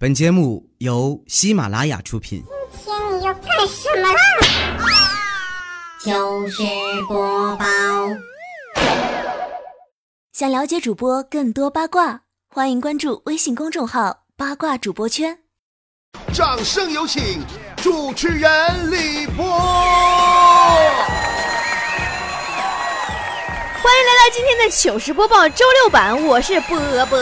本节目由喜马拉雅出品。今天你要干什么啦？糗事播报。想了解主播更多八卦，欢迎关注微信公众号“八卦主播圈”。掌声有请主持人李波。欢迎来到今天的糗事播报周六版，我是波波。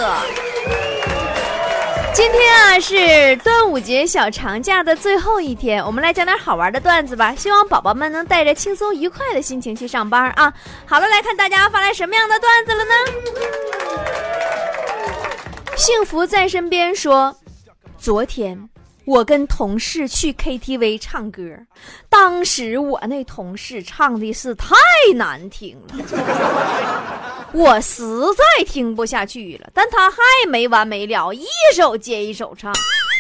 今天啊是端午节小长假的最后一天，我们来讲点好玩的段子吧。希望宝宝们能带着轻松愉快的心情去上班啊！好了，来看大家发来什么样的段子了呢？幸福在身边说，昨天我跟同事去 KTV 唱歌，当时我那同事唱的是太难听了。我实在听不下去了，但他还没完没了，一首接一首唱。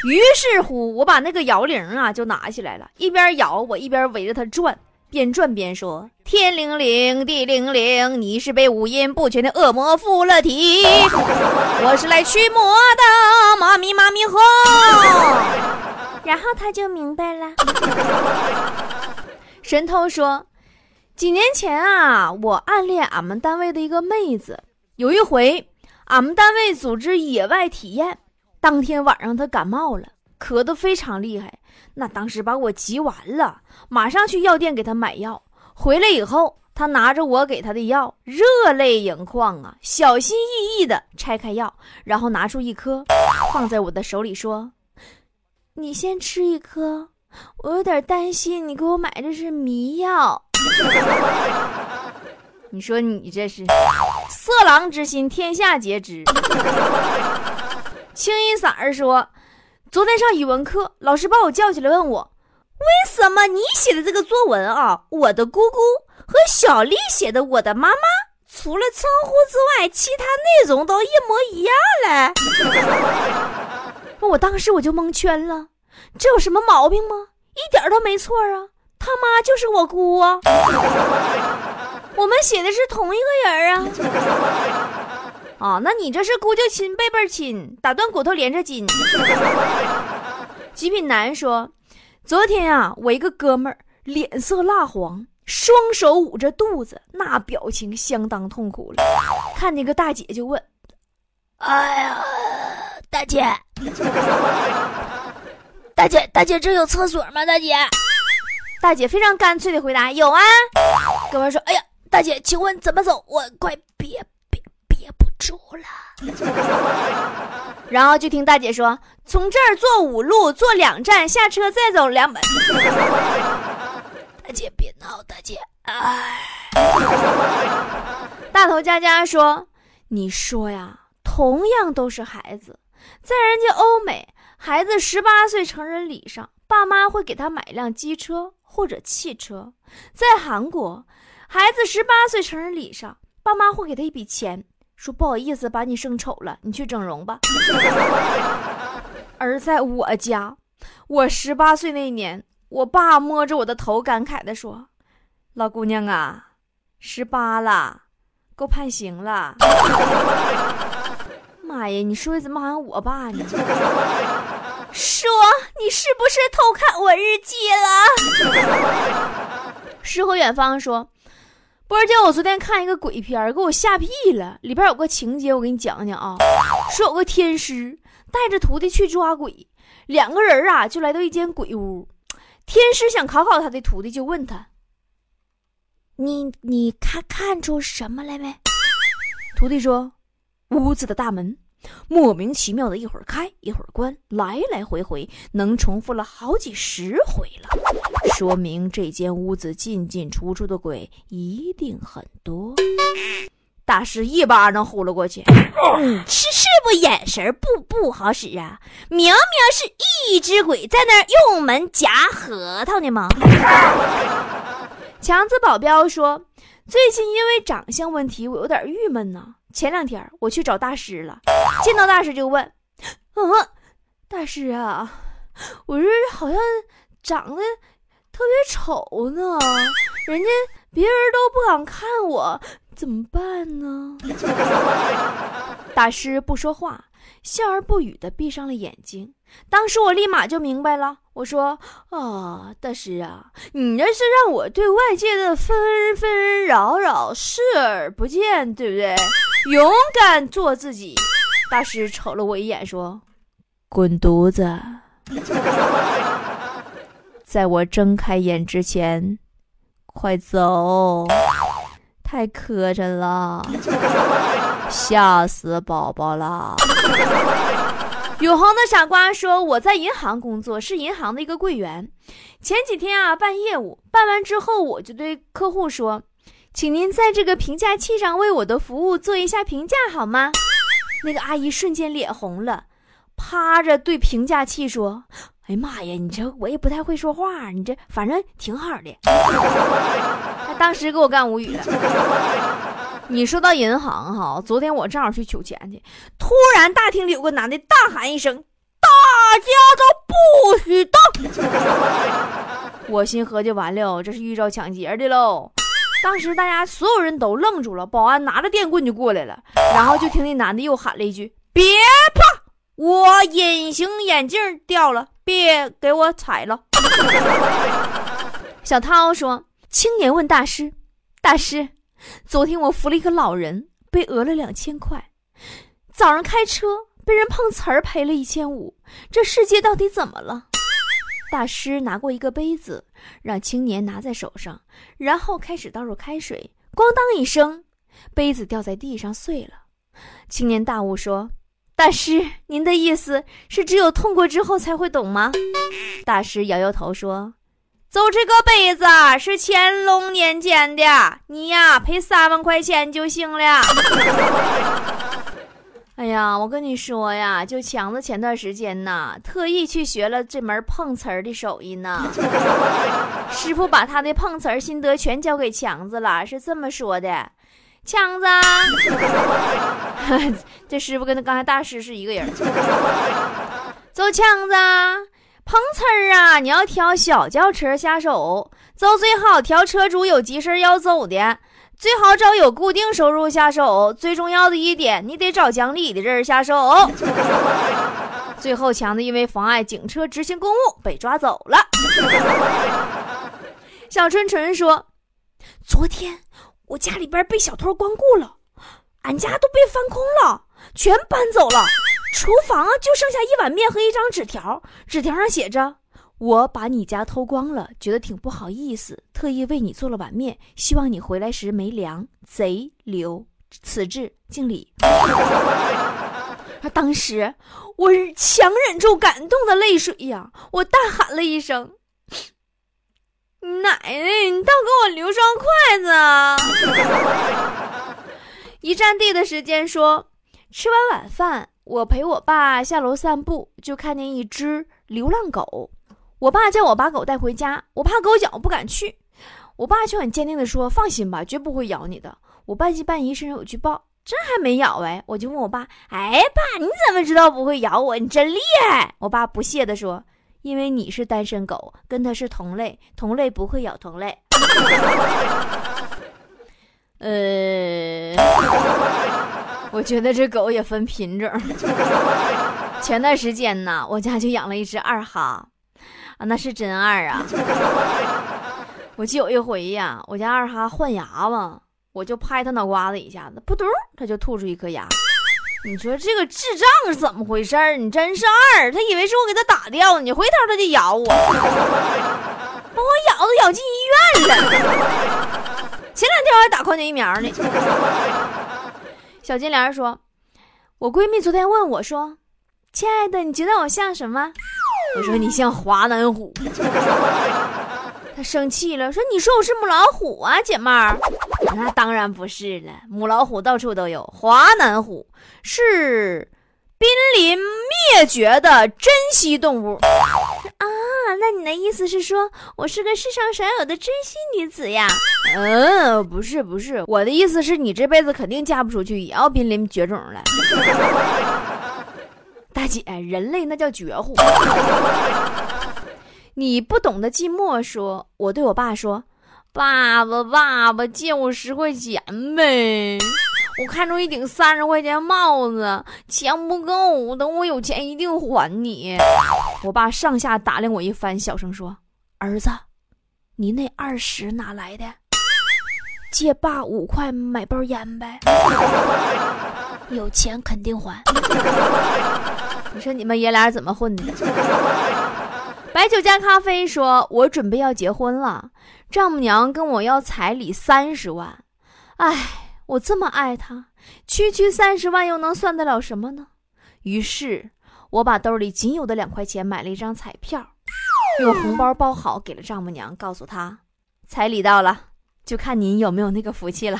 于是乎，我把那个摇铃啊就拿起来了，一边摇我一边围着他转，边转边说：“天灵灵，地灵灵，你是被五音不全的恶魔附了体，我是来驱魔的，妈咪妈咪吼。”然后他就明白了。神偷说。几年前啊，我暗恋俺们单位的一个妹子。有一回，俺们单位组织野外体验，当天晚上她感冒了，咳得非常厉害。那当时把我急完了，马上去药店给她买药。回来以后，她拿着我给她的药，热泪盈眶啊，小心翼翼地拆开药，然后拿出一颗，放在我的手里说：“你先吃一颗，我有点担心你给我买的是迷药。” 你说你这是色狼之心，天下皆知。清一色儿说，昨天上语文课，老师把我叫起来问我，为什么你写的这个作文啊，我的姑姑和小丽写的我的妈妈，除了称呼之外，其他内容都一模一样嘞？我当时我就蒙圈了，这有什么毛病吗？一点都没错啊！他妈就是我姑啊，我们写的是同一个人啊。啊，那你这是姑舅亲，辈辈亲，打断骨头连着筋。极品男说，昨天啊，我一个哥们儿脸色蜡黄，双手捂着肚子，那表情相当痛苦了。看那个大姐就问：“哎呀，大姐，大姐，大姐，这有厕所吗？大姐？”大姐非常干脆的回答：“有啊。”哥们说：“哎呀，大姐，请问怎么走？我快憋憋憋不住了。”然后就听大姐说：“从这儿坐五路，坐两站，下车再走两百。”大姐别闹，大姐，哎。大头佳佳说：“你说呀，同样都是孩子，在人家欧美，孩子十八岁成人礼上，爸妈会给他买一辆机车。”或者汽车，在韩国，孩子十八岁成人礼上，爸妈会给他一笔钱，说不好意思把你生丑了，你去整容吧。而在我家，我十八岁那年，我爸摸着我的头，感慨的说：“老姑娘啊，十八了，够判刑了。”妈呀，你说的怎么好像我爸呢？说你是不是偷看我日记了？诗和远方说，波儿姐，我昨天看一个鬼片，给我吓屁了。里边有个情节，我给你讲讲啊。说有个天师带着徒弟去抓鬼，两个人啊就来到一间鬼屋。天师想考考他的徒弟，就问他：“你你看看出什么来没？”徒弟说：“屋子的大门。”莫名其妙的，一会儿开一会儿关，来来回回，能重复了好几十回了，说明这间屋子进进出出的鬼一定很多。大师一巴掌呼了过去，是是不眼神不不好使啊？明明是一只鬼在那儿用门夹核桃呢吗？强子保镖说，最近因为长相问题，我有点郁闷呢。前两天我去找大师了，见到大师就问：“嗯，大师啊，我这好像长得特别丑呢，人家别人都不敢看我，怎么办呢？” 大师不说话，笑而不语的闭上了眼睛。当时我立马就明白了，我说：“啊，大师啊，你这是让我对外界的纷纷扰扰视而不见，对不对？勇敢做自己。”大师瞅了我一眼，说：“滚犊子！在我睁开眼之前，快走！太磕碜了，吓死宝宝了。” 永恒的傻瓜说：“我在银行工作，是银行的一个柜员。前几天啊，办业务，办完之后，我就对客户说，请您在这个评价器上为我的服务做一下评价，好吗？”那个阿姨瞬间脸红了，趴着对评价器说：“哎呀妈呀，你这我也不太会说话，你这反正挺好的。” 他当时给我干无语了。你说到银行哈，昨天我正好去取钱去，突然大厅里有个男的大喊一声：“大家都不许动！” 我心合计完了，这是遇着抢劫的喽。当时大家所有人都愣住了，保安拿着电棍就过来了，然后就听那男的又喊了一句：“别怕，我隐形眼镜掉了，别给我踩了。”小涛说：“青年问大师，大师。”昨天我扶了一个老人，被讹了两千块。早上开车被人碰瓷儿，赔了一千五。这世界到底怎么了？大师拿过一个杯子，让青年拿在手上，然后开始倒入开水。咣当一声，杯子掉在地上碎了。青年大悟说：“大师，您的意思是只有痛过之后才会懂吗？”大师摇摇头说。就这个杯子是乾隆年间的，你呀赔三万块钱就行了。哎呀，我跟你说呀，就强子前段时间呐，特意去学了这门碰瓷儿的手艺呢。师傅把他的碰瓷儿心得全交给强子了，是这么说的：强子，这师傅跟他刚才大师是一个人。走，强子。碰瓷儿啊！你要挑小轿车下手，走最好挑车主有急事要走的，最好找有固定收入下手。最重要的一点，你得找讲理的人下手。最后，强子因为妨碍警车执行公务被抓走了。小春春说：“昨天我家里边被小偷光顾了，俺家都被翻空了，全搬走了。”厨房就剩下一碗面和一张纸条，纸条上写着：“我把你家偷光了，觉得挺不好意思，特意为你做了碗面，希望你回来时没凉。”贼留，此致敬礼。当时我强忍住感动的泪水呀，我大喊了一声：“奶奶，你倒给我留双筷子啊！”一站地的时间说：“吃完晚饭。”我陪我爸下楼散步，就看见一只流浪狗。我爸叫我把狗带回家，我怕狗咬，不敢去。我爸却很坚定地说：“放心吧，绝不会咬你的。”我半信半疑，伸手去抱，真还没咬哎！我就问我爸：“哎，爸，你怎么知道不会咬我？你真厉害！”我爸不屑地说：“因为你是单身狗，跟它是同类，同类不会咬同类。”呃。我觉得这狗也分品种。前段时间呢，我家就养了一只二哈，啊，那是真二啊！我就有一回呀，我家二哈换牙嘛，我就拍他脑瓜子一下子，扑通，他就吐出一颗牙。你说这个智障是怎么回事儿你真是二，他以为是我给他打掉，你回头他就咬我，把我咬都咬进医院了。前两天我还打狂犬疫苗呢。小金莲说：“我闺蜜昨天问我说，亲爱的，你觉得我像什么？我说你像华南虎。她生气了，说你说我是母老虎啊，姐妹儿。那当然不是了，母老虎到处都有，华南虎是濒临灭绝的珍稀动物啊。”那你的意思是说我是个世上少有的珍稀女子呀？嗯，不是不是，我的意思是你这辈子肯定嫁不出去，也要濒临绝种了。大姐，人类那叫绝户。你不懂得寂寞，说我对我爸说：“爸爸爸爸，借我十块钱呗。”我看中一顶三十块钱帽子，钱不够，等我有钱一定还你。我爸上下打量我一番，小声说：“儿子，你那二十哪来的？借爸五块买包烟呗。有钱肯定还。你说你们爷俩怎么混的？”白酒加咖啡说：“我准备要结婚了，丈母娘跟我要彩礼三十万。哎，我这么爱他，区区三十万又能算得了什么呢？于是，我把兜里仅有的两块钱买了一张彩票，用红包包好给了丈母娘，告诉她彩礼到了，就看您有没有那个福气了。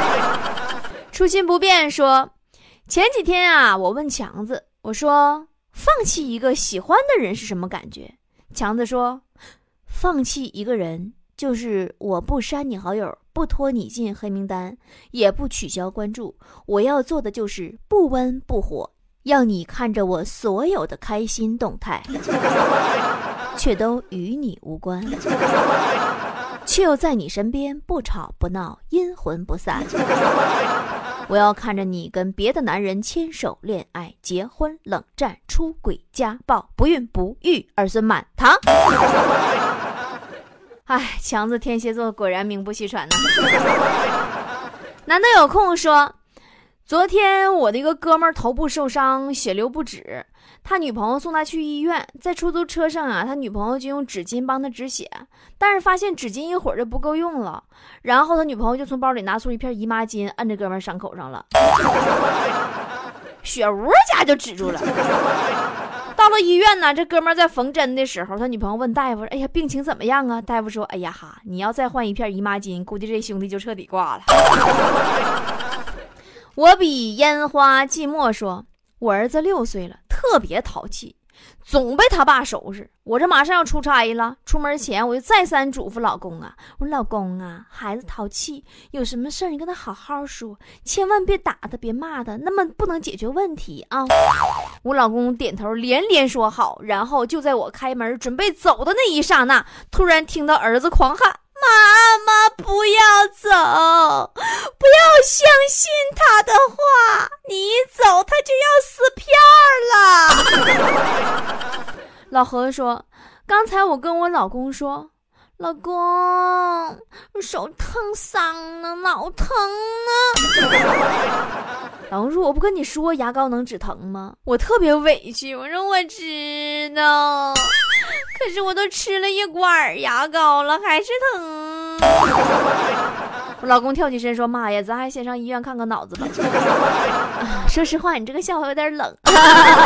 ”初心不变说：“前几天啊，我问强子，我说。”放弃一个喜欢的人是什么感觉？强子说：“放弃一个人，就是我不删你好友，不拖你进黑名单，也不取消关注。我要做的就是不温不火，让你看着我所有的开心动态，却都与你无关，却又在你身边不吵不闹，阴魂不散。”我要看着你跟别的男人牵手、恋爱、结婚、冷战、出轨、家暴、不孕不育、儿孙满堂。哎，强子天蝎座果然名不虚传呐。难得有空说，昨天我的一个哥们儿头部受伤，血流不止。他女朋友送他去医院，在出租车上啊，他女朋友就用纸巾帮他止血，但是发现纸巾一会儿就不够用了，然后他女朋友就从包里拿出一片姨妈巾，摁在哥们儿伤口上了，血呜家就止住了。到了医院呢，这哥们在缝针的时候，他女朋友问大夫：“哎呀，病情怎么样啊？”大夫说：“哎呀哈，你要再换一片姨妈巾，估计这兄弟就彻底挂了。”我比烟花寂寞说：“我儿子六岁了。”特别淘气，总被他爸收拾。我这马上要出差了，出门前我就再三嘱咐老公啊：“我说老公啊，孩子淘气，有什么事儿你跟他好好说，千万别打他，别骂他，那么不能解决问题啊。”我老公点头连连说好，然后就在我开门准备走的那一刹那，突然听到儿子狂喊。妈妈，不要走，不要相信他的话，你一走他就要撕片儿了。老何说：“刚才我跟我老公说，老公手烫伤了，老疼啊。”老公说：“我不跟你说牙膏能止疼吗？”我特别委屈，我说：“我知道。”可是我都吃了一管牙膏了，还是疼。我老公跳起身说：“妈呀，咱还先上医院看看脑子吧。” 说实话，你这个笑话有点冷。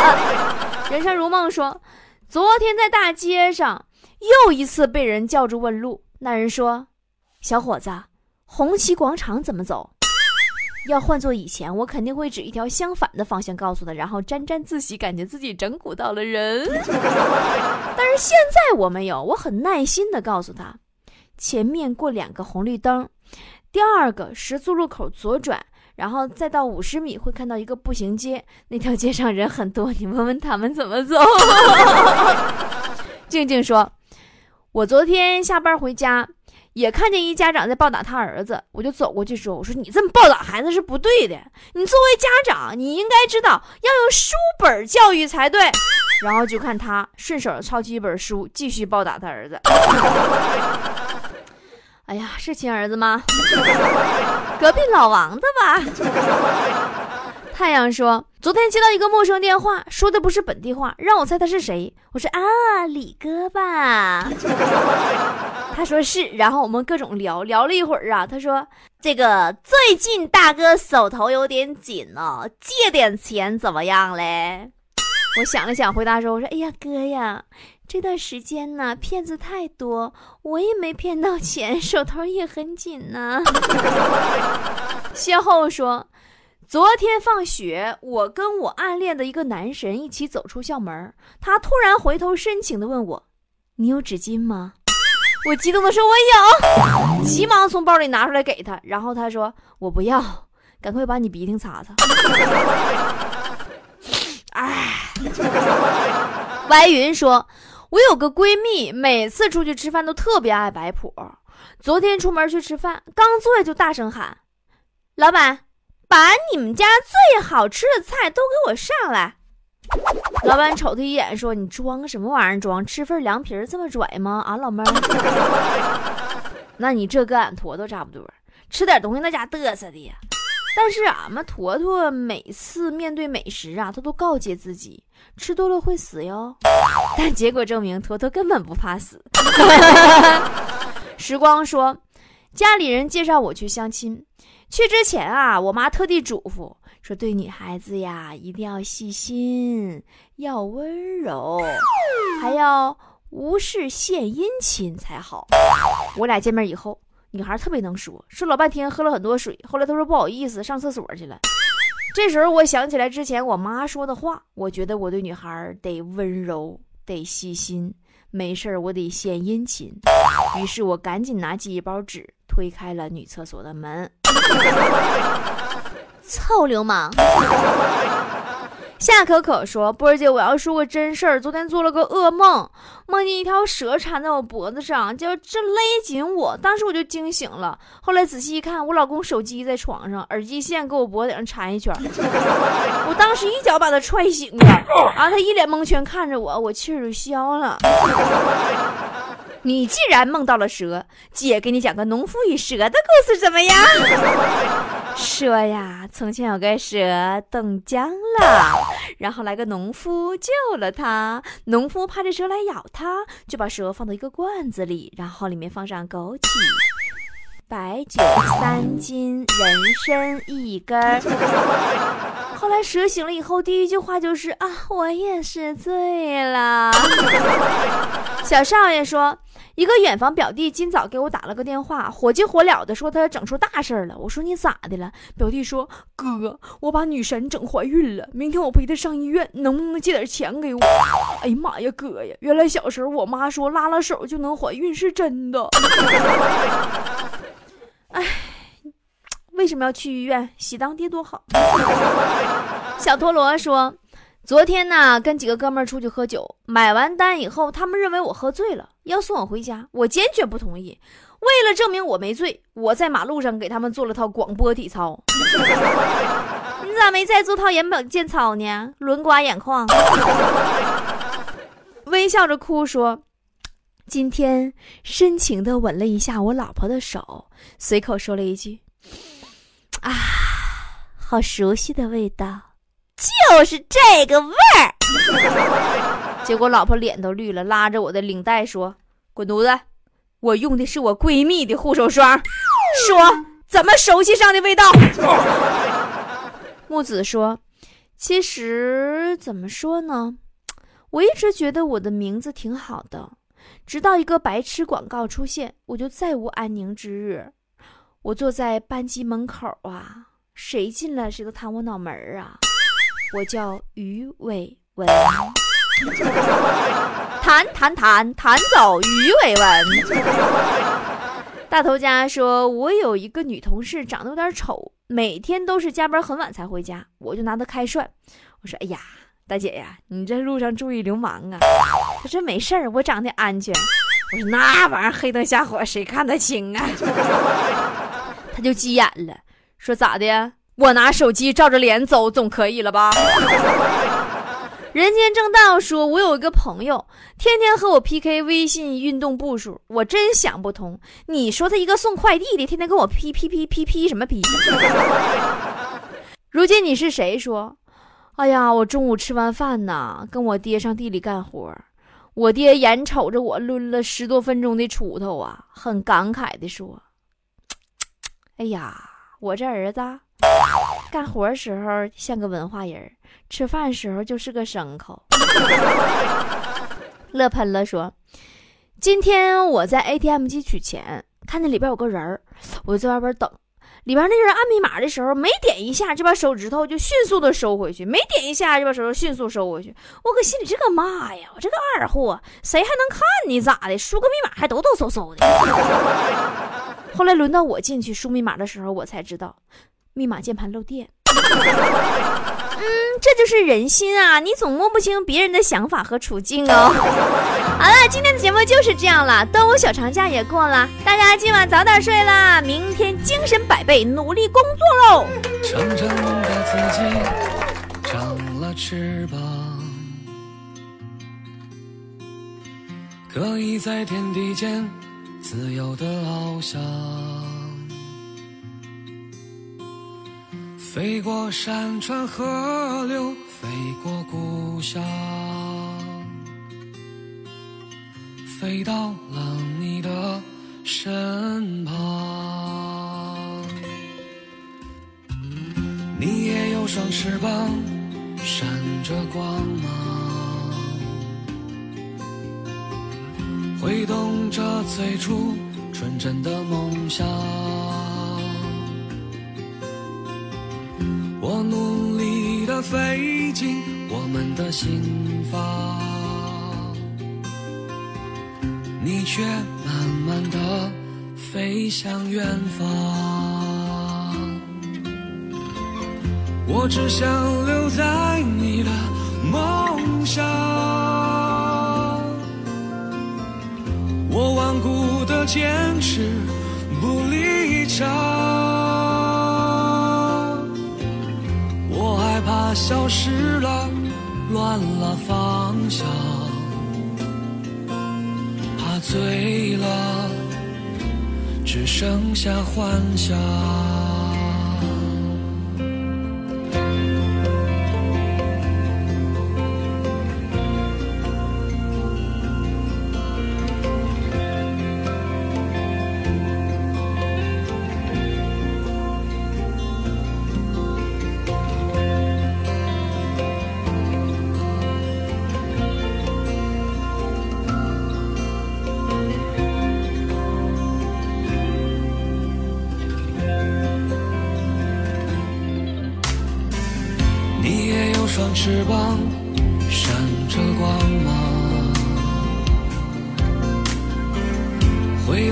人生如梦说：“昨天在大街上又一次被人叫住问路，那人说：‘小伙子，红旗广场怎么走？’”要换做以前，我肯定会指一条相反的方向告诉他，然后沾沾自喜，感觉自己整蛊到了人。但是现在我没有，我很耐心的告诉他，前面过两个红绿灯，第二个十字路口左转，然后再到五十米会看到一个步行街，那条街上人很多，你问问他们怎么走。静静说，我昨天下班回家。也看见一家长在暴打他儿子，我就走过去说：“我说你这么暴打孩子是不对的，你作为家长，你应该知道要用书本教育才对。”然后就看他顺手抄起一本书，继续暴打他儿子。哎呀，是亲儿子吗？隔壁老王的吧？太阳说：“昨天接到一个陌生电话，说的不是本地话，让我猜他是谁。我说啊，李哥吧。他说是，然后我们各种聊聊了一会儿啊。他说这个最近大哥手头有点紧哦，借点钱怎么样嘞？我想了想，回答说：我说哎呀哥呀，这段时间呢骗子太多，我也没骗到钱，手头也很紧呢。邂逅说。”昨天放学，我跟我暗恋的一个男神一起走出校门，他突然回头深情地问我：“你有纸巾吗？”我激动地说：“我有。”急忙从包里拿出来给他，然后他说：“我不要，赶快把你鼻涕擦擦。” 哎，白云说：“我有个闺蜜，每次出去吃饭都特别爱摆谱。昨天出门去吃饭，刚坐下就大声喊：‘老板！’把你们家最好吃的菜都给我上来。”老板瞅他一眼，说：“你装什么玩意儿？装吃份凉皮儿这么拽吗？啊，老妹儿，那你这跟俺坨坨差不多，吃点东西那家嘚瑟的呀。但是俺们坨坨每次面对美食啊，他都告诫自己，吃多了会死哟。但结果证明，坨坨根本不怕死。时光说，家里人介绍我去相亲，去之前啊，我妈特地嘱咐。”说对女孩子呀，一定要细心，要温柔，还要无事献殷勤才好。我俩见面以后，女孩特别能说，说老半天，喝了很多水。后来她说不好意思，上厕所去了。这时候我想起来之前我妈说的话，我觉得我对女孩得温柔，得细心，没事我得献殷勤。于是我赶紧拿起一包纸，推开了女厕所的门。臭流氓！夏可可说：“波儿姐，我要说个真事儿。昨天做了个噩梦，梦见一条蛇缠在我脖子上，就正勒紧我。当时我就惊醒了。后来仔细一看，我老公手机在床上，耳机线给我脖顶上缠一圈。我当时一脚把他踹醒了，然后他一脸蒙圈看着我，我气儿就消了。你既然梦到了蛇，姐给你讲个农夫与蛇的故事，怎么样？” 说呀，从前有个蛇冻僵了，然后来个农夫救了他。农夫怕这蛇来咬他，就把蛇放到一个罐子里，然后里面放上枸杞、白酒三斤、人参一根。后来蛇醒了以后，第一句话就是啊，我也是醉了。小少爷说。一个远房表弟今早给我打了个电话，火急火燎的说他整出大事了。我说你咋的了？表弟说哥，我把女神整怀孕了，明天我陪她上医院，能不能借点钱给我？哎呀妈呀，哥呀！原来小时候我妈说拉拉手就能怀孕是真的。哎，为什么要去医院？喜当爹多好。小陀螺说。昨天呢，跟几个哥们儿出去喝酒，买完单以后，他们认为我喝醉了，要送我回家，我坚决不同意。为了证明我没醉，我在马路上给他们做了套广播体操。你咋没再做套眼保健操呢？轮刮眼眶，微笑着哭说：“今天深情的吻了一下我老婆的手，随口说了一句：啊，好熟悉的味道。”就是这个味儿，结果老婆脸都绿了，拉着我的领带说：“滚犊子！我用的是我闺蜜的护手霜。”说怎么熟悉上的味道？木子说：“其实怎么说呢？我一直觉得我的名字挺好的，直到一个白痴广告出现，我就再无安宁之日。我坐在班级门口啊，谁进来谁都弹我脑门儿啊。”我叫于伟文，弹弹弹弹走于伟文。大头家说：“我有一个女同事，长得有点丑，每天都是加班很晚才回家，我就拿她开涮。我说：‘哎呀，大姐呀，你这路上注意流氓啊！’她说：‘没事儿，我长得安全。’我说：‘那玩意儿黑灯瞎火，谁看得清啊？’就急眼了，说：‘咋的？’我拿手机照着脸走总可以了吧？人间正道说，我有一个朋友，天天和我 PK 微信运动步数，我真想不通。你说他一个送快递的，天天跟我 P P P P P 什么 P？如今你是谁？说，哎呀，我中午吃完饭呢，跟我爹上地里干活，我爹眼瞅着我抡了十多分钟的锄头啊，很感慨的说：“哎呀，我这儿子。”干活时候像个文化人，吃饭时候就是个牲口。乐喷了说：“今天我在 ATM 机取钱，看见里边有个人儿我就在外边等。里边那人按密码的时候，没点一下就把手指头就迅速的收回去，没点一下就把手指头迅速收回去。我搁心里这个妈呀，我这个二货，谁还能看你咋的？输个密码还抖抖嗖嗖的。后来轮到我进去输密码的时候，我才知道。”密码键盘漏电，嗯，这就是人心啊！你总摸不清别人的想法和处境哦。好了，今天的节目就是这样了，端午小长假也过了，大家今晚早点睡啦，明天精神百倍，努力工作喽。长长的自己长了翅膀，可以在天地间自由的翱翔，飞过山川河流，飞过故乡，飞到了你的身旁。你也有双翅膀，闪着光芒，挥动着最初纯真的梦想。我努力的飞进我们的心房，你却慢慢的飞向远方。我只想留在你的坚持不离场，我害怕消失了，乱了方向，怕醉了，只剩下幻想。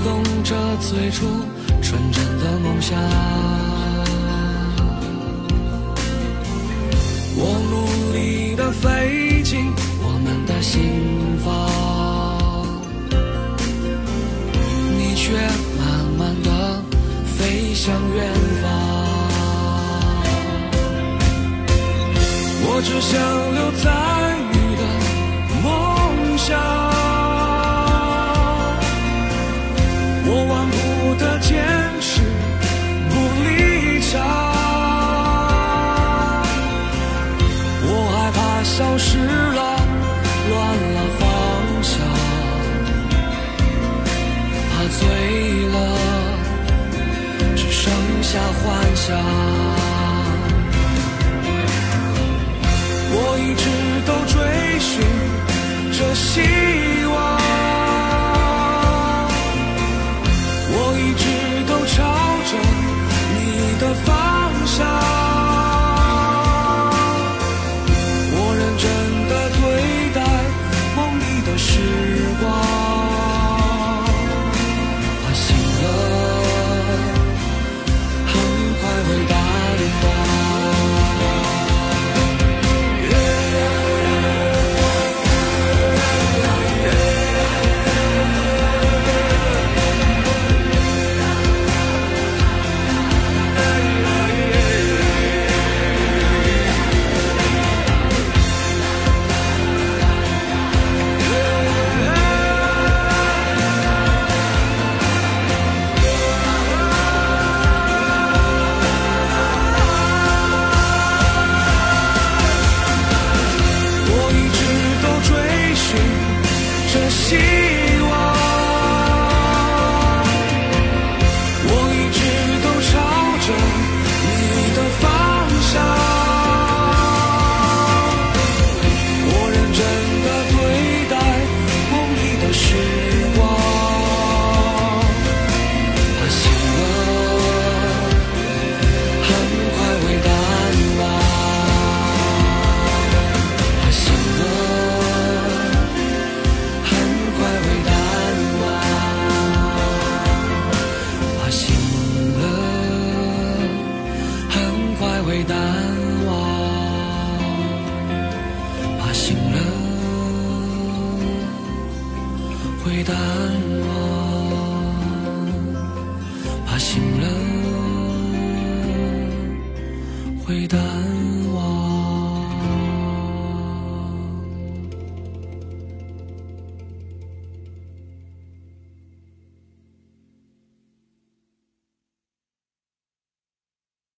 动着最初纯真的梦想。我努力的飞进我们的心房，你却慢慢的飞向远方。我只想留在你的梦乡，离场，我害怕消失了，乱了方向，怕醉了，只剩下幻想。我一直都追寻着希望，